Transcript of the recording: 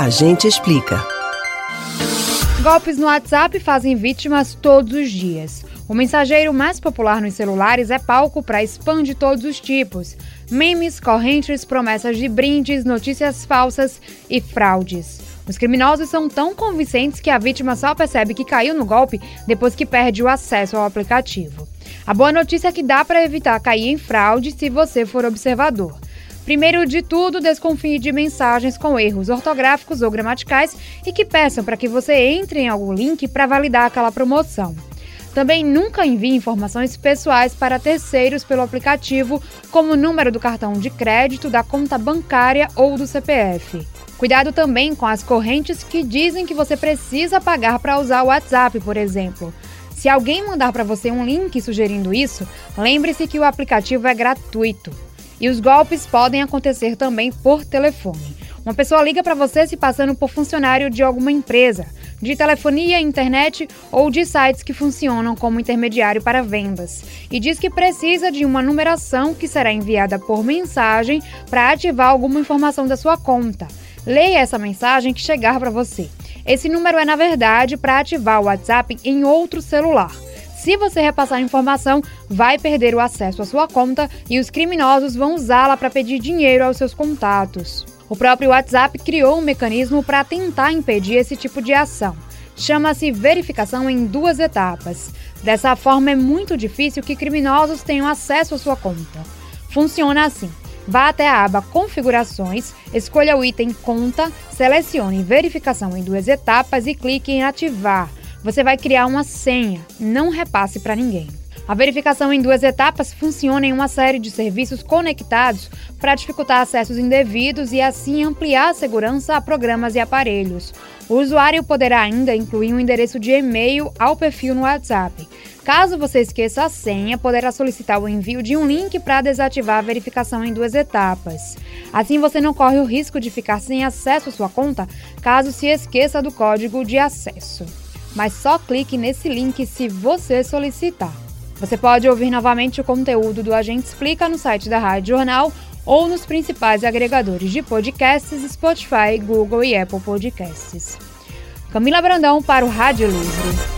A gente explica. Golpes no WhatsApp fazem vítimas todos os dias. O mensageiro mais popular nos celulares é palco para spam de todos os tipos: memes, correntes, promessas de brindes, notícias falsas e fraudes. Os criminosos são tão convincentes que a vítima só percebe que caiu no golpe depois que perde o acesso ao aplicativo. A boa notícia é que dá para evitar cair em fraude se você for observador. Primeiro de tudo, desconfie de mensagens com erros ortográficos ou gramaticais e que peçam para que você entre em algum link para validar aquela promoção. Também nunca envie informações pessoais para terceiros pelo aplicativo, como o número do cartão de crédito, da conta bancária ou do CPF. Cuidado também com as correntes que dizem que você precisa pagar para usar o WhatsApp, por exemplo. Se alguém mandar para você um link sugerindo isso, lembre-se que o aplicativo é gratuito. E os golpes podem acontecer também por telefone. Uma pessoa liga para você se passando por funcionário de alguma empresa, de telefonia, internet ou de sites que funcionam como intermediário para vendas, e diz que precisa de uma numeração que será enviada por mensagem para ativar alguma informação da sua conta. Leia essa mensagem que chegar para você. Esse número é, na verdade, para ativar o WhatsApp em outro celular. Se você repassar a informação, vai perder o acesso à sua conta e os criminosos vão usá-la para pedir dinheiro aos seus contatos. O próprio WhatsApp criou um mecanismo para tentar impedir esse tipo de ação. Chama-se verificação em duas etapas. Dessa forma, é muito difícil que criminosos tenham acesso à sua conta. Funciona assim: Vá até a aba Configurações, escolha o item Conta, selecione Verificação em duas etapas e clique em Ativar. Você vai criar uma senha, não repasse para ninguém. A verificação em duas etapas funciona em uma série de serviços conectados para dificultar acessos indevidos e assim ampliar a segurança a programas e aparelhos. O usuário poderá ainda incluir um endereço de e-mail ao perfil no WhatsApp. Caso você esqueça a senha, poderá solicitar o envio de um link para desativar a verificação em duas etapas. Assim, você não corre o risco de ficar sem acesso à sua conta caso se esqueça do código de acesso. Mas só clique nesse link se você solicitar. Você pode ouvir novamente o conteúdo do Agente Explica no site da Rádio Jornal ou nos principais agregadores de podcasts Spotify, Google e Apple Podcasts. Camila Brandão para o Rádio Livre.